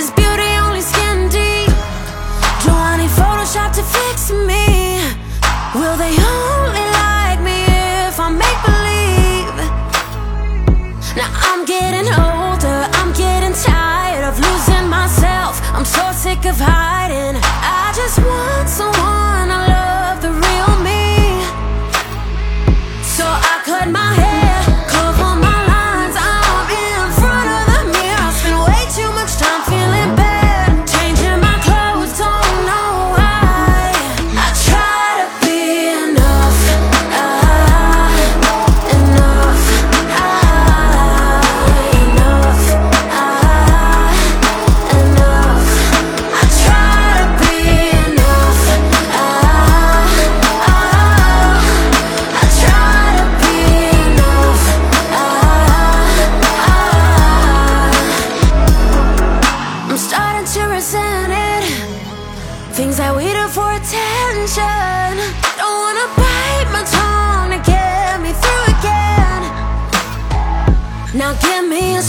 Is beauty only skin deep? Do I need Photoshop to fix me? Will they only like me if I make believe? Now I'm getting older, I'm getting tired of losing myself. I'm so sick of hiding. I just want someone to love the real me. So I cut my hair, Things I waited for attention. Don't wanna bite my tongue to get me through again. Now give me a